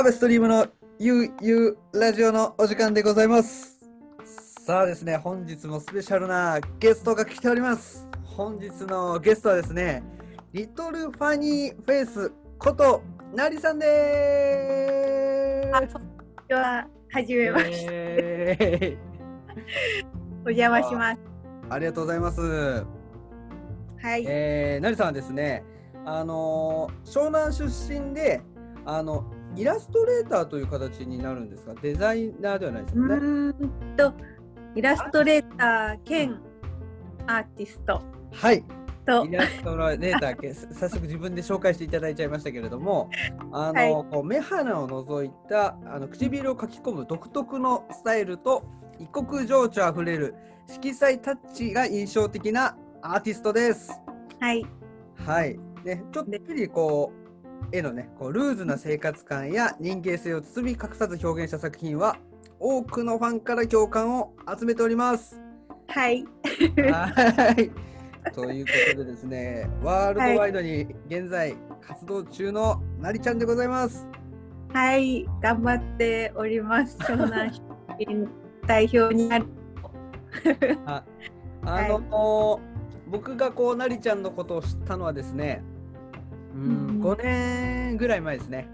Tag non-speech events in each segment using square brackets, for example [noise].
アベストリームのゆうゆうラジオのお時間でございます。さあですね、本日もスペシャルなゲストが来ております。本日のゲストはですね、リトルファニーフェイスことなりさんです。こんにちは。はじめまして。えお邪魔します。ーありがとうございます。はい。えー、なりさんはですね、あのー湘南出身で、あのイラストレーターという形になるんですが、デザイナーではないですね。ーんと、イラストレーター兼アーティストはい、とイ、ラストレーターけ、[laughs] 早速自分で紹介していただいちゃいましたけれども、あの、はいこう目鼻を除いたあの唇を描き込む独特のスタイルと異国情緒あふれる色彩タッチが印象的なアーティストです。はい。はい。ね、ちょっぴりこう、絵のね、こうルーズな生活感や人間性を包み隠さず表現した作品は、多くのファンから共感を集めております。はい。はい。ということでですね、ワールドワイドに現在活動中のなりちゃんでございます。はい。頑張っております。湘南出身代表になる。[laughs] ああの、僕がこうなりちゃんのことを知ったのはですね、うん、うん5年ぐらい前ですね。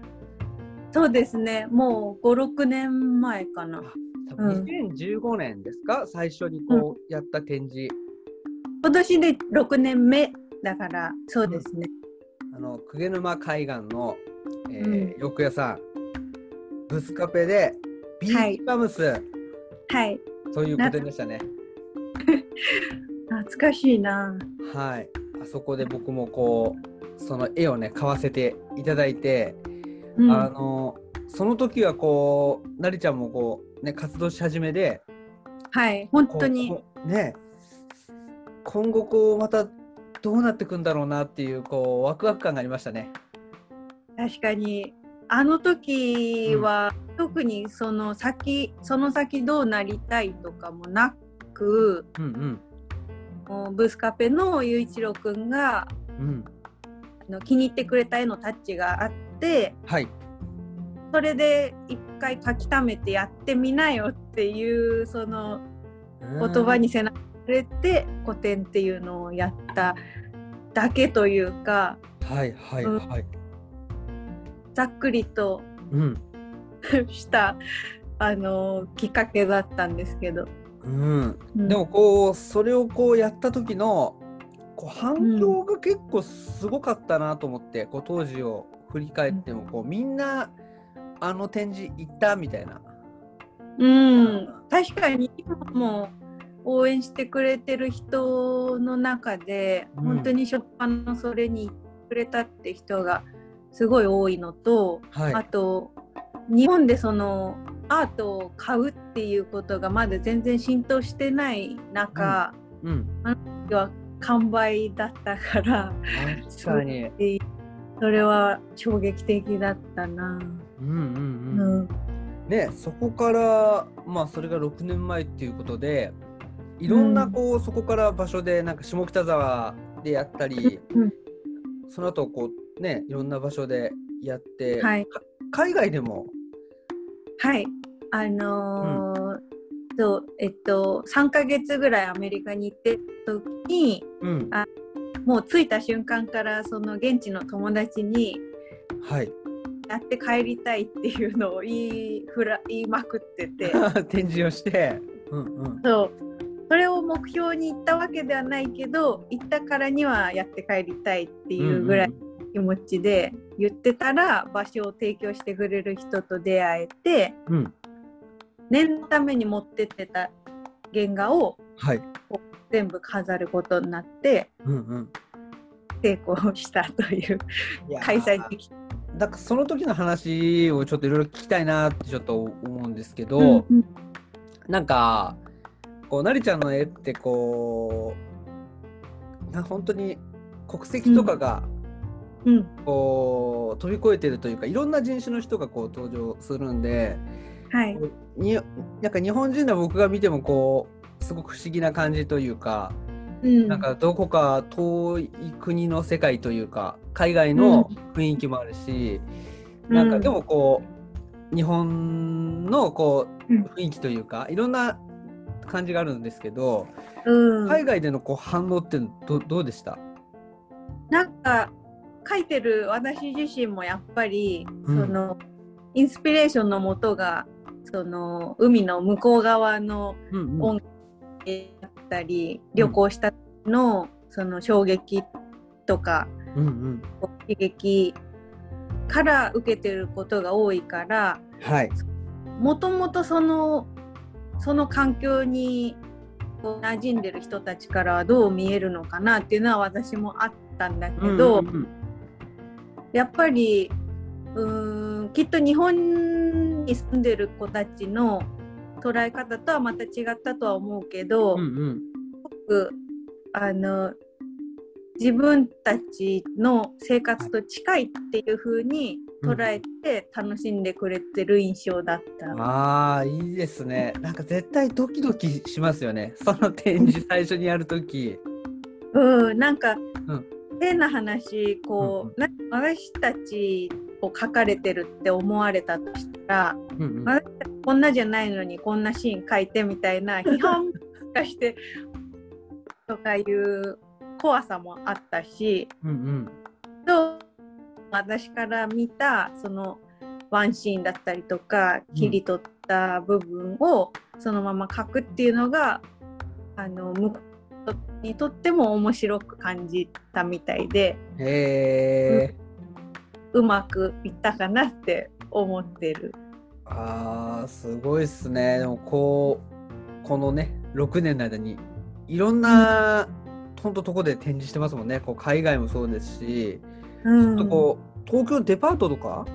そうですね。もう5、6年前かな。多分2015年ですか、最初にこうやった展示。今年で6年目だから、そうですね。あの鵠沼海岸の、えうんー洋服屋さんブスカペでビーチバムス、はい。という個展でしたね。懐かしいな。はい、あそこで僕もこうその絵をね買わせていただいて、うん。あのその時はこうなりちゃんもこうね活動し始めではい。本当に。ね今後こうまたどうなっていくんだろうなっていうこうワクワク感がありましたね。確かにあの時は、特にその先その先どうなりたいとかもなくうんもうブスカペの雄一郎くんがうんの気に入ってくれた絵のタッチがあってはい。それで一回書き溜めてやってみなよっていうその言葉にせなくれて古典っていうのをやっただけというかはいはいはい。ざっくりとうん。したあのきっかけだったんですけど。うん。うんでもこうそれをこうやった時のこう反響が結構すごかったなと思って、こう当時を振り返ってもこうみんなあの展示行ったみたいな。うん、確かに今も応援してくれてる人の中で、うん本当に初版のそれに行ってくれたって人がすごい多いのと、はい。あと日本でそのアートを買うっていうことがまだ全然浸透してない中、うん。は完売だったから確かに。それは衝撃的だったな。うんうんううん。んねそこからまあそれが6年前っていうことでいろんなこう、そこから場所でなんか下北沢でやったり、うん。その後こうねいろんな場所でやって、はい。か海外でも？はい、あのーそうえっと3ヶ月ぐらいアメリカに行ってた時にうん。もう着いた瞬間からその現地の友達にはい。やって帰りたいっていうのを言いふら言いまくってて。[laughs] 展示をして、うんうん、そう。それを目標に行ったわけではないけど行ったからにはやって帰りたいっていうぐらい気持ちで言ってたら場所を提供してくれる人と出会えてうんうん、念のために持ってってた原画をはい、全部飾ることになってうんうん、成功したといういやー。開催できた。だからその時の話をちょっといろいろ聞きたいなってちょっと思うんですけど、うんうん。なんかこうなりちゃんの絵ってこうな本当に国籍とかがうん。こう飛び越えてるというかいろんな人種の人がこう登場するんではい。になんか日本人の僕が見てもこうすごく不思議な感じというか、うん。なんかどこか遠い国の世界というか海外の雰囲気もあるし、うん。なんかでもこ日本のこううん。雰囲気というか、いろんな感じがあるんですけど、うん、海外でのこう反応ってどどうでした？なんか書いてる私自身もやっぱり、うん。そのインスピレーションのもとがその海の向こう側のうん音楽だったり、旅行したのその衝撃とかうんうん。刺激から受けてることが多いからはい。もともとそのその環境に馴染んでる人たちからはどう見えるのかなっていうのは私もあったんだけど、うんうん。やっぱりうーんきっと日本に住んでる子たちの捉え方とはまた違ったとは思うけど、うんうんくあの自分たちの生活と近いっていう風に捉えて楽しんでくれてる印象だった。ああ、いいですね。なんか絶対ドキドキしますよね。その展示最初にやるとき。うん、なんか、うん変な話こう、な私たちを書かれてるって思われたとしたらうんうん私たちこんなじゃないのにこんなシーン書いてみたいな批判がしてとかいう怖さもあったし。うんうんと私から見たそのワンシーンだったりとかうん切り取った部分をそのまま書くっていうのが、あの向こうにとっても面白く感じたみたいでへえ。うまくいったかなって思ってる。ああ、すごいっすね。でもこう、このね、6年の間に、いろんな、ほんととこで展示してますもんね。こう海外もそうですし、うんちょっとこう、東京デパートとか、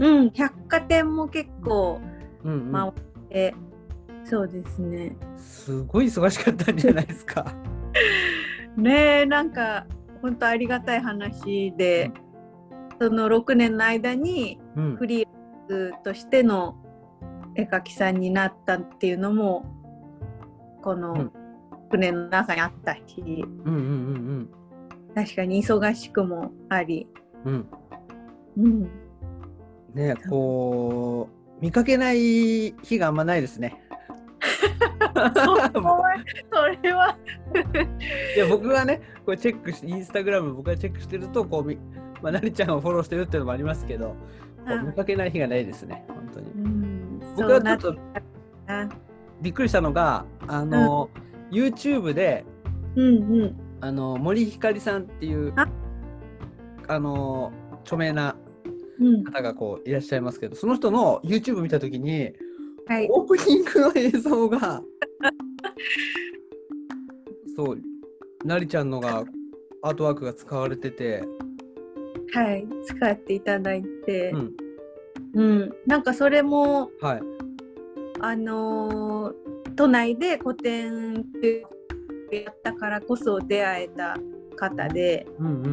うん、百貨店も結構うんうん回って、そうですね。すごい忙しかったんじゃないですか。[laughs] ねえなんか本当ありがたい話で、その6年の間にうん。フリーランスとしての絵描きさんになったっていうのもこうん。の船の中にあったし、うんうん確かに忙しくもあり、うん。うん。うん、ねこう見かけない日があんまないですね。[laughs] それは、いや僕はねこれチェックしてインスタグラム僕がチェックしてるとこうみまあなりちゃんをフォローしてるっていうのもありますけど、こううん見かけない日がないですね本当に。うん、僕はちょっとびっくりしたのがあの、YouTube でうんうん。あの森ひかりさんっていうあ。あの著名なうん。方がこういらっしゃいますけどその人の YouTube 見た時にはい。オープニングの映像がそうなりちゃんのがアートワークが使われてて、はい使っていただいて。う、ん。うん、なんかそれもはい。あのー都内で個展やったからこそ出会えた方で、うんうん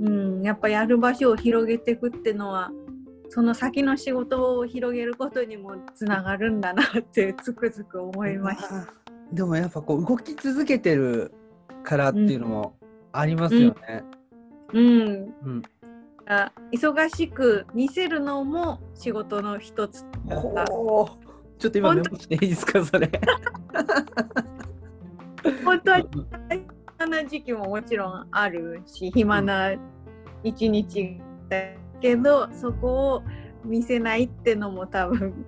うんうん、やっぱやる場所を広げていくってのはその先の仕事を広げることにもつながるんだなって [laughs] つくづく思うんいました。でもやっぱこう動き続けてるからっていうのもありますよね。うん、うんあ忙しく見せるのも仕事の一つだちょっと今メモしていいですかそれ。本当は暇な時期ももちろんあるし暇な一日だけど、そこを見せないってのも多分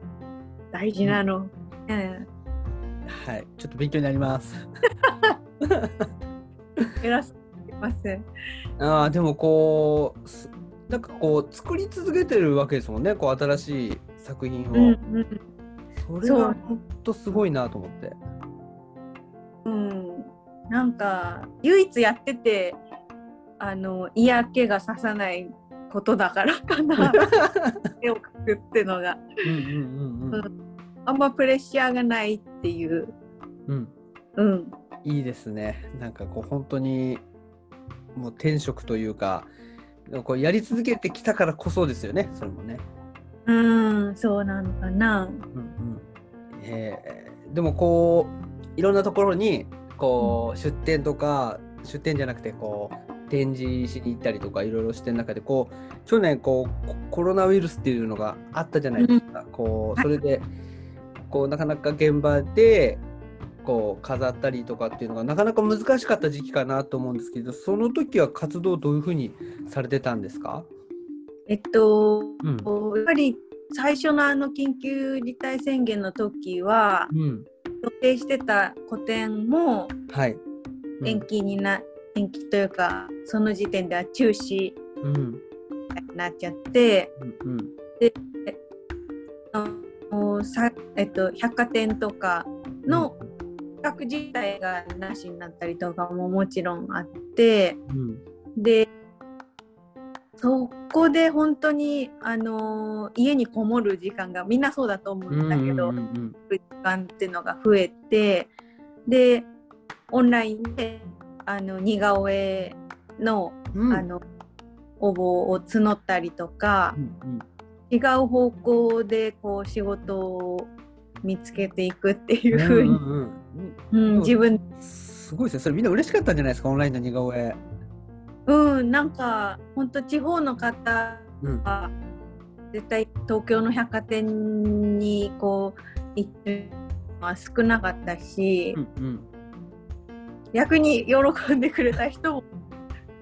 大事なの。うん。はい。ちょっと勉強になります。偉すぎません。ああでもこうすなんかこう作り続けてるわけですもんねこう新しい作品を、うんうん。それは本当すごいなと思って。うん、なんか唯一やっててあの嫌気がささないことだからかな。[laughs] 絵を描くってのが。うんうんうんあんまプレッシャーがないっていう。うん、うん、うん。いいですね。なんかこう本当にもう転職というかこうやり続けてきたからこそですよねそれもね、うん、そうなのかな。うんうん。えーでもこういろんなところにこう出店とか出店じゃなくてこう展示しに行ったりとかいろいろしてる中でこう去年こうココロナウイルスっていうのがあったじゃないですか、こうそれでこうなかなか現場でこう飾ったりとかっていうのがなかなか難しかった時期かなと思うんですけどその時は活動どういうふうにされてたんですか、えっと、うん。やっぱり最初のあの緊急事態宣言の時はうん。予定してた個展もはい。うん。延期にな、延期というかその時点では中止うん。になっちゃってうんあのさ、えっと、百貨店とかの企画自体がなしになったりとかももちろんあってうん。でそこで本当に、あの家にこもる時間がみんなそうだと思うんだけど、うんうんうん時間っていうのが増えてでオンラインであの似顔絵の,、うん。あの応募を募ったりとかう、ん。違う方向でこう仕事を見つけていくっていううんふうに、うん。うんうん自分。すごいですね。それみんな嬉しかったんじゃないですかオンラインの似顔絵。うんなんか本当地方の方うん。は絶対東京の百貨店にこう行っては少なかったし、うんうん。逆に喜んでくれた人も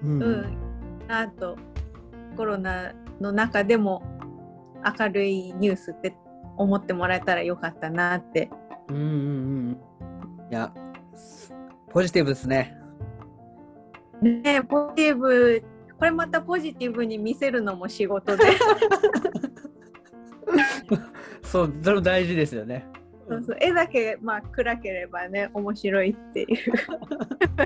うんうん、なとコロナの中でも明るいニュースって思ってもらえたらよかったなって。うんうんうんいやすポジティブですね。ねポジティブ。これまたポジティブに見せるのも仕事で。[laughs] そうそれも大事ですよね。そうそう。絵だけまあ暗ければね面白いっていう。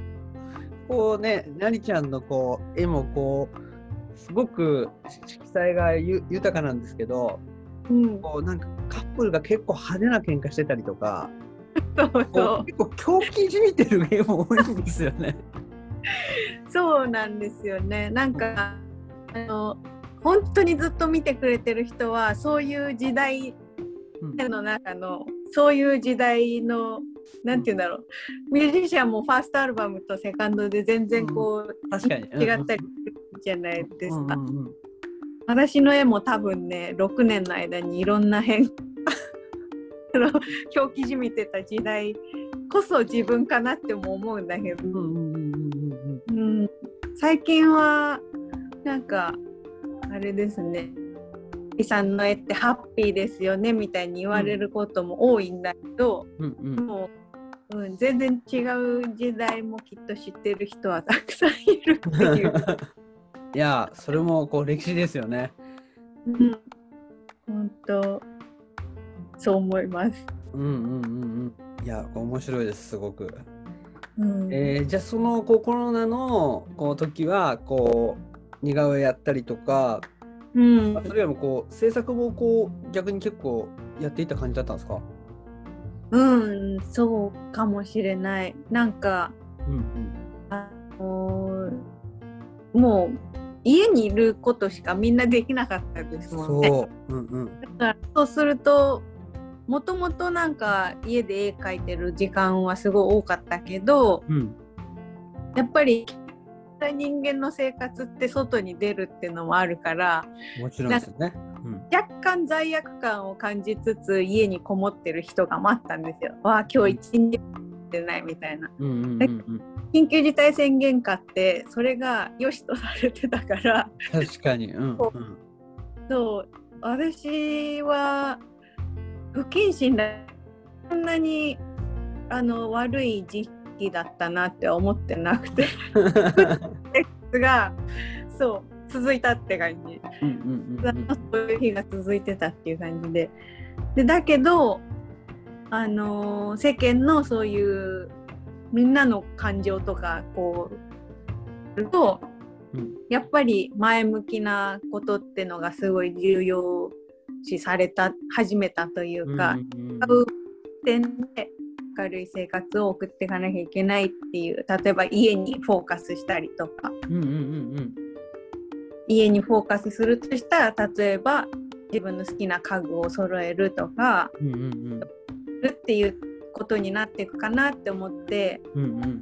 [laughs] こうねなりちゃんのこう絵もこうすごく色彩がゆ豊かなんですけどうん、こうなんかカップルが結構派手な喧嘩してたりとか。[laughs] そうこそう。結構狂気じみてる絵も多いんですよね。う [laughs] そうなんですよね。なんかあの本当にずっと見てくれてる人はそういう時代うん。の中のそういう時代のなんて言うんだろう。ミュージシャンもファーストアルバムとセカンドで全然こう、確かに。違ったりするじゃないですか、うんうんうん私の絵も多分ね6年の間にいろんな変あの狂気じみてた時代こそ自分かなっても思うんだけど、うん。最近はなんかあれですね「さんの絵ってハッピーですよね」みたいに言われることも多いんだけど、うんうん。もう、うん、全然違う時代もきっと知ってる人はたくさんいるっていう。[laughs] いやそれもこう歴史ですよね。うん、本当そう思います。うんうんうんうん。いや面白いですすごく。うんえーじゃあそのこうコロナのこう時はこう似顔絵やったりとか、うんそれよりもこう制作もこう逆に結構やっていった感じだったんですか？うん、そうかもしれない。なんかうんあのもう家にいることしかみんなできなかったですもんね。そう。うんうん。だからそうするともともとなんか家で絵描いてる時間はすごい多かったけどうん。やっぱり人間の生活って外に出るっていうのもあるからもちろんですよね。うん。若干罪悪感を感じつつ家にこもってる人が待ったんですよ。わあ今日一日出ないみたいな。緊急事態宣言下ってそれが良しとされてたから確かに。うんうん。そう私は不謹慎だそんなにあの悪い時期だったなって思ってなくてがそう続いたって感じ。そういう日が続いてたっていう感じで。でだけど、あのー世間のそういうみんなの感情とかこうとうん。やっぱり前向きなことってのがすごい重要視された始めたというか、うんうん使う点で明るい生活を送っていかなきゃいけないっていう例えば家にフォーカスしたりとか。うんうんうん。家にフォーカスするとしたら例えば自分の好きな家具を揃えるとかうんうんうんるっていうことになっていくかなって思ってうんうん。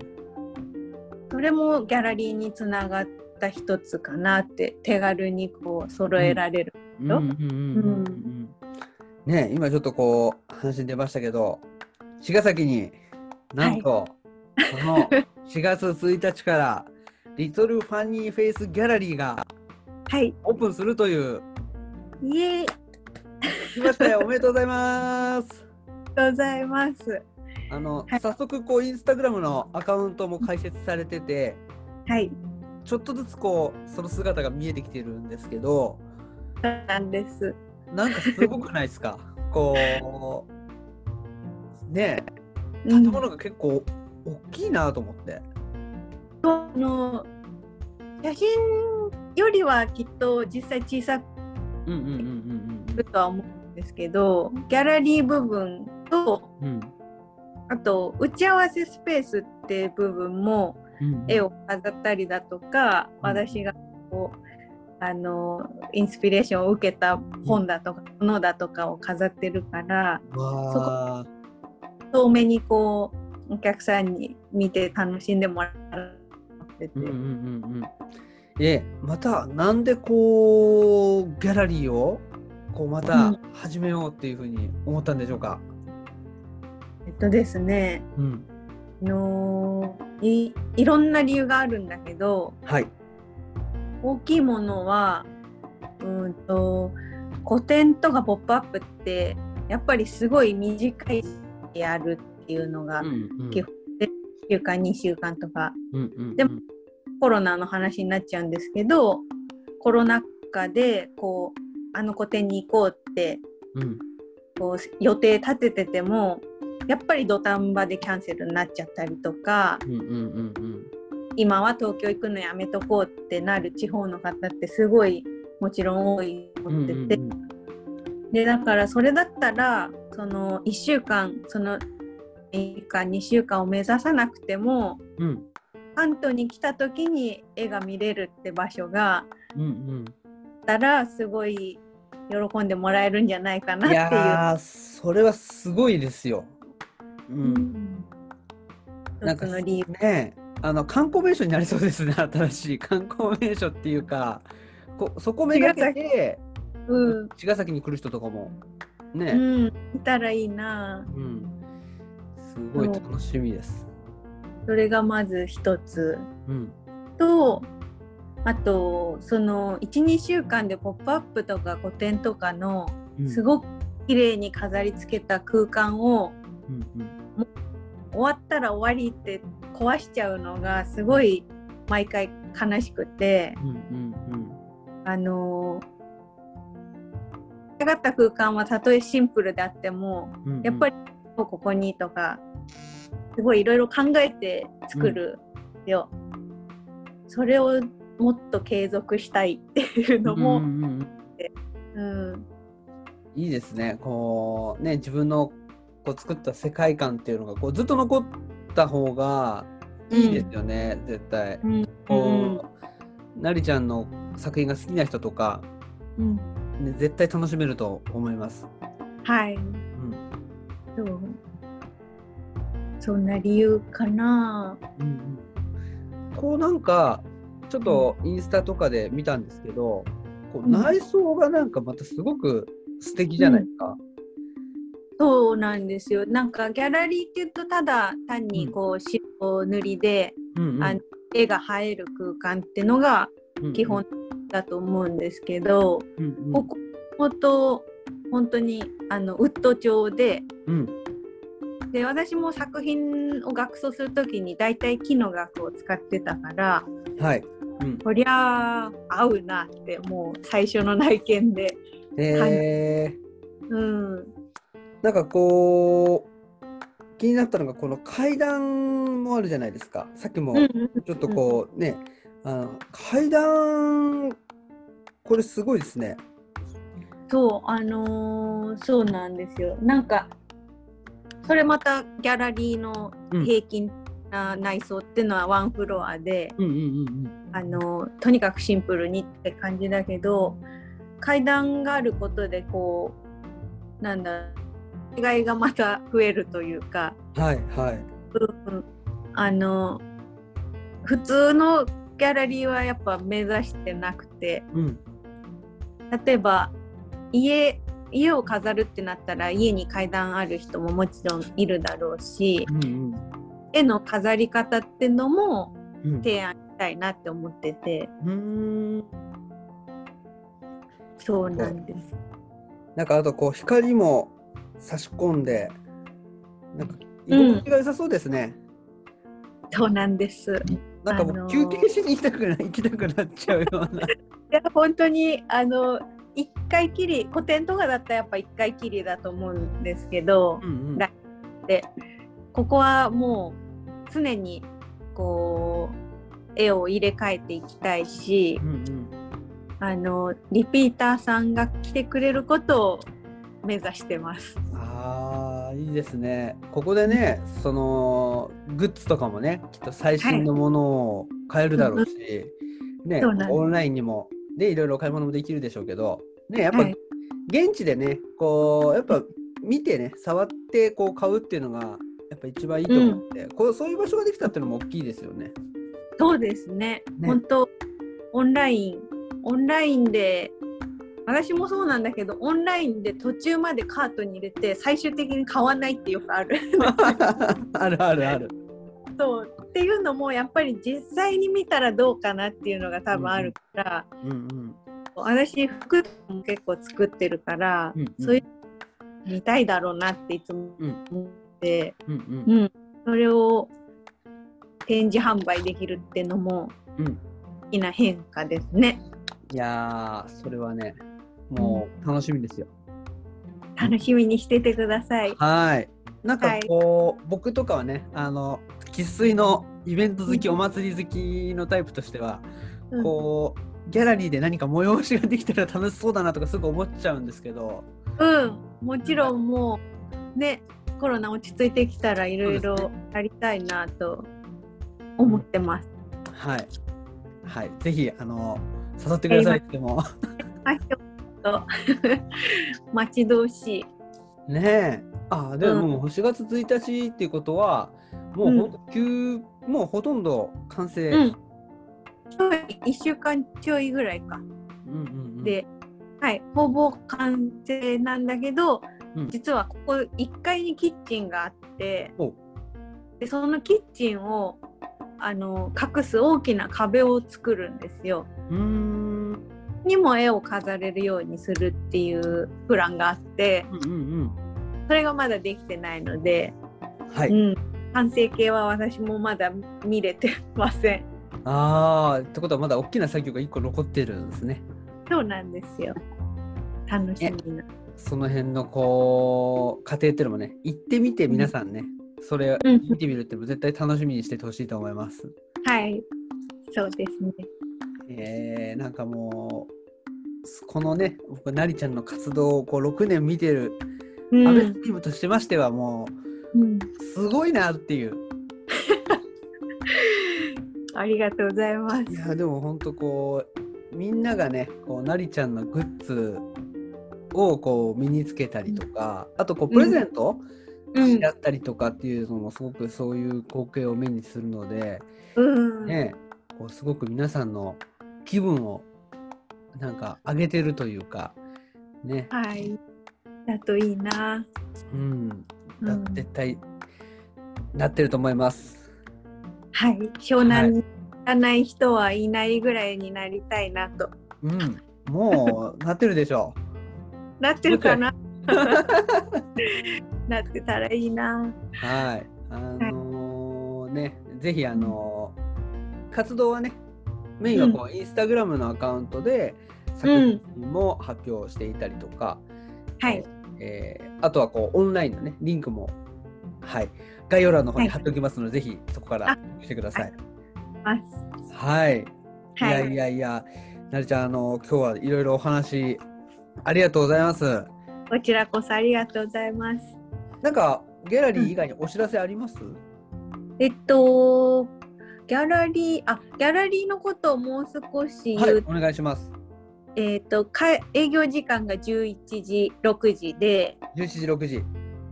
それもギャラリーにつながった一つかなって手軽にこう揃えられる。うん。うんうんうんうんね今ちょっとこう話に出ましたけど茅ヶ崎になんと、この [laughs] 4月1日からリトルファニーフェイスギャラリーがはい。オープンするという。いえ、来ましたよ。おめでとうございますとうございます。あの、はい早速こうインスタグラムのアカウントも開設されててはい。ちょっとずつこうその姿が見えてきてるんですけどそうなんです。なんかすごくないですか？[laughs] こうね建物が結構大きいなと思って。あの写真よりはきっと実際小さくうんうんうんうんするとは思うんですけどギャラリー部分とうん。うんあと打ち合わせスペースって部分もうん絵を飾ったりだとか、うん。私がこうあのインスピレーションを受けた本だとかものだとかを飾ってるからわあ遠目にこうお客さんに見て楽しんでもらってて、うんうんうんうん。えまたなんでこうギャラリーをこうまうたん。始めようっていうふうに思ったんでしょうか？えっとですねうん。あのいいろんな理由があるんだけどはい。大きいものはうんと古典とかポップアップってやっぱりすごい短いやるっていうのがうんうん。基本1週間2週間とか。うんうんでもコロナの話になっちゃうんですけどコロナ禍でこうあの個展に行こうってうん。こう予定立てててもやっぱり土壇場でキャンセルになっちゃったりとかうんうんうん。うん今は東京行くのやめとこうってなる地方の方ってすごいもちろん多いとうん思ってて、でだからそれだったらその1週間その1週間2週間を目指さなくてもうん。関東に来た時に絵が見れるって場所がうんうん。たらすごい喜んでもらえるんじゃないかなっいていう。やーそれはすごいですよ。ううん。ん一つの理由。ねあの観光名所になりそうですね [laughs] 新しい。観光名所っていうかこそこめがけてうん、茅ヶ崎に来る人とかもね、うん、いたらいいな。うん。すごい楽しみです。それがまず一つ。うん。とあとその12週間で「ポップアップとか古典とかのうん。すごく綺麗に飾り付けた空間をうんうん。終わったら終わりって壊しちゃうのがすごい毎回悲しくて。うんうんあの上がった空間はたとえシンプルであってもうんやっぱりここにとかすごいいろいろ考えて作るよ、それをもっと継続したいっていうのも、うんうんうん。うん。いいですね。こうね自分のこう作った世界観っていうのがこうずっと残った方がいいですよね、絶対。うん。こう、なりちゃんの作品が好きな人とか、うん。ね、絶対楽しめると思います。はい。うん。そう。そんな理由かな。うんうん。こうなんかちょっとインスタとかで見たんですけど、こううん。内装がなんかまたすごく素敵じゃないですか。そうなんですよ。なんかギャラリーっていうとただ単にこう白塗りで、うんうん。あ絵が映える空間ってのがうんうん。基本だと思うんですけど、うんうん。ここ本当本当にあのウッド調でうん。で私も作品を学装する時に大体木の額を使ってたからはい。うん、こりゃ合うなってもう最初の内見で、えー。うん、なんかこう気になったのがこの階段もあるじゃないですか。さっきもうんちょっとこうね、あの階段これすごいですね。そうあのーそうなんですよなんかそれまたギャラリーの平均な内装っていうのはワンフロアで、うんうんうんあのとにかくシンプルにって感じだけど階段があることでこうなんだ違いがまた増えるというか、うん。はいはい。うん。あの普通のギャラリーはやっぱ目指してなくて。うん。例えば家家を飾るってなったら家に階段ある人ももちろんいるだろうしうん絵の飾り方ってのもうん。提案したいなって思ってて。うん。そうなんです。なんかあとこう光も差し込んでなんか居うん。心地が良さそうですね、そうなんです。なんかもうあのー。休憩しに行きたくな行きたくなっちゃうような。[laughs] いや本当にあの一回きり古典とかだったらやっぱ一回きりだと思うんですけどうんうん。だで。ここはもう常にこう絵を入れ替えていきたいしうんうん。あのリピーターさんが来てくれることを目指してます。あーいいですね。ここでねそのグッズとかもねきっと最新のものを買えるだろうし、ねそうなんです。オンラインにもでいろいろ買い物もできるでしょうけどねやっぱ、はい。現地でねこうやっぱ見てね触ってこう買うっていうのがやっぱ一番いいと思って、こうそういう場所ができたっていうのも大きいですよね。そうですね。ね。本当オンラインオンラインで私もそうなんだけどオンラインで途中までカートに入れて最終的に買わないってよくある。[laughs] あるあるある。そう。っていうのもやっぱり実際に見たらどうかなっていうのが多分あるから、うんうん。私服も結構作ってるから、うんうん。そういう見たいだろうなっていつもうん思って、うんうん。うん。それを展示販売できるっていうのもうん。大きな変化ですね。いやーそれはねもう楽しみですよ。楽しみにしててください。はい。なんかはい。こう、僕とかはね、あの生粋のイベント好き、うん。お祭り好きのタイプとしては、うん。こうギャラリーで何か催しができたら楽しそうだなとかすぐ思っちゃうんですけど、うん、もちろんもうねコロナ落ち着いてきたらいろいろやりたいなと思ってます。はい。はい、ぜひあの誘ってくださいってもと [laughs] 待ち遠しい。ねえ。あでうんももう4月1日っていうことはもうほんと急、もうほとんど完成。うん。ちょい1週間ちょいぐらいか。うんうんうん、で、はい、ほぼ完成なんだけど、うん実はここ1階にキッチンがあっておでそのキッチンをあの隠す大きな壁を作るんですよ。うーんにも絵を飾れるようにするっていうプランがあってうんうんうんそれがまだできてないので、はい。うん、完成形は私もまだ見れてません。ああってことはまだ大きな作業が1個残ってるんですね。そうなんですよ。楽しみな。その辺のこう過程っていうのもね行ってみて皆さんね、それうん見てみるっても絶対楽しみにしててほしいと思います。はい、そうですね。えー、なんかもうこのね僕なりちゃんの活動をこう6年見てるうん。アベスチームとしましてはもうん。うすごいなっていう。[laughs] ありがとうございます。い。やでもほんとこうみんながねこうなりちゃんのグッズをこう身につけたりとかあとこうプレゼント、うん。やったりとかっていうのもすごくそういう光景を目にするので、うん、ね、こうすごく皆さんの気分をなんか上げてるというか、ね、はい。だといいな。うん、だうん絶対なってると思います。はい。湘南に行かない人はいないぐらいになりたいなと。うん、もうなってるでしょなってるかな？[laughs] なってたらいいな。う。はい、あのーね、ぜひあのー活動はね、メインはこう、インスタグラムのアカウントで作品も発表していたりとか、はい。えーあとはこうオンラインのねリンクもはい概要欄の方にはい貼っておきますので、ぜひそこからあ来てください。はい。いはい。やいやいや、なりちゃんあの今日はいろいろお話ありがとうございます。こちらこそありがとうございます。なんかギャラリー以外にお知らせあります？えっと、ギャラリー、あ、ギャラリーのことをもう少し言う、はい、お願いします。えっと、か営業時間が11時、6時で、11時6時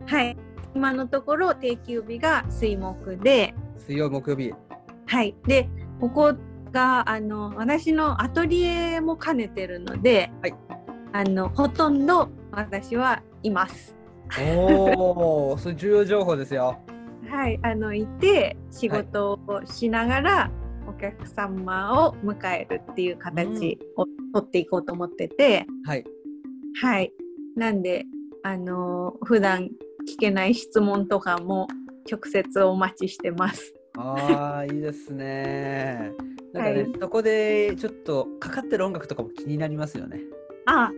はい。今のところ定休日が水木で、水曜木曜日。はい。で、ここがあの私のアトリエも兼ねてるので、はいあのほとんど私はいます。おお、それ重要情報ですよ。はい、あのいて仕事をしながらお客様を迎えるっていう形を取っていこうと思ってて、はい。はい、なんであの普段聞けない質問とかも直接お待ちしてます。ああ、いいですね。[laughs] なんかね、はいそこでちょっとかかってる音楽とかも気になりますよね。あ、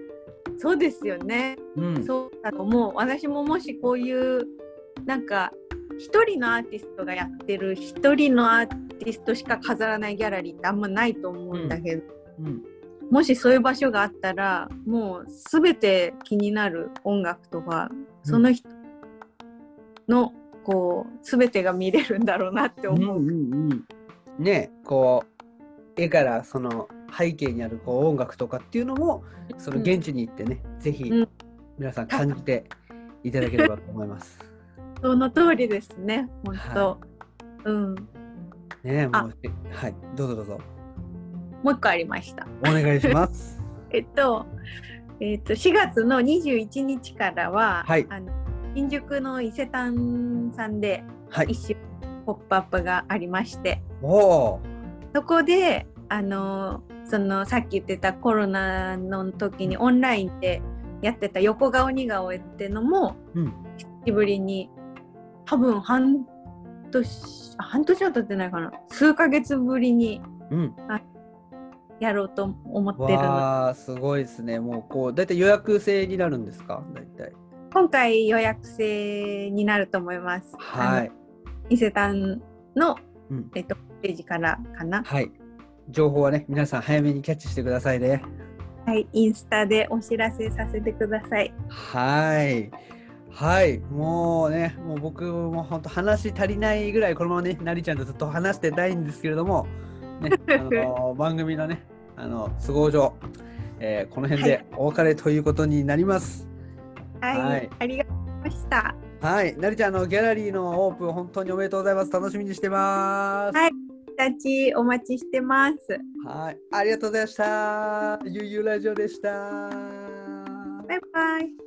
そうですよね。うん。そうだと思う。私ももしこういうなんか一人のアーティストがやってる一人のアーティストしか飾らないギャラリーってあんまないと思うんだけど、うん。もしそういう場所があったらもう全て気になる音楽とかその人のこう全てが見れるんだろうなって思う。うんうんうんねこう絵からその背景にあるこう音楽とかっていうのもその現地に行ってね、ぜひうん皆さん感じていただければと思います。その通りですね。本当。うん。ねもあうはいどうぞどうぞもう一個ありました。お願いします。[laughs] えっと、えっと、4月の21日からは、はいあの新宿の伊勢丹さんではい。一週ポップアップがありまして、おおそこで、あの、そのさっき言ってたコロナの時にオンラインでやってた横顔似顔絵ってのも、うん久しぶりに、多分半年、あ半年は経ってないかな、数ヶ月ぶりにうん。やろうと思ってるのわあすごいですね。もうこうだいたい予約制になるんですか？だいたい。今回予約制になると思います。はい。伊勢丹の、うんえっと、ページからかな。はい。情報はね皆さん早めにキャッチしてくださいね。はい、インスタでお知らせさせてください。はい。はい。もうね、もう僕も本当話足りないぐらい、このままね、なりちゃんとずっと話してたいんですけれども、ね、[laughs] あの番組のね、あの都合上、えーこの辺でお別れということになります。はい、はいありがとうございました。はい。なりちゃん、あのギャラリーのオープン、本当におめでとうございます。楽しみにしてます。はいたちお待ちしてます。はい。ありがとうございました。ゆうゆうラジオでした。バイバイ。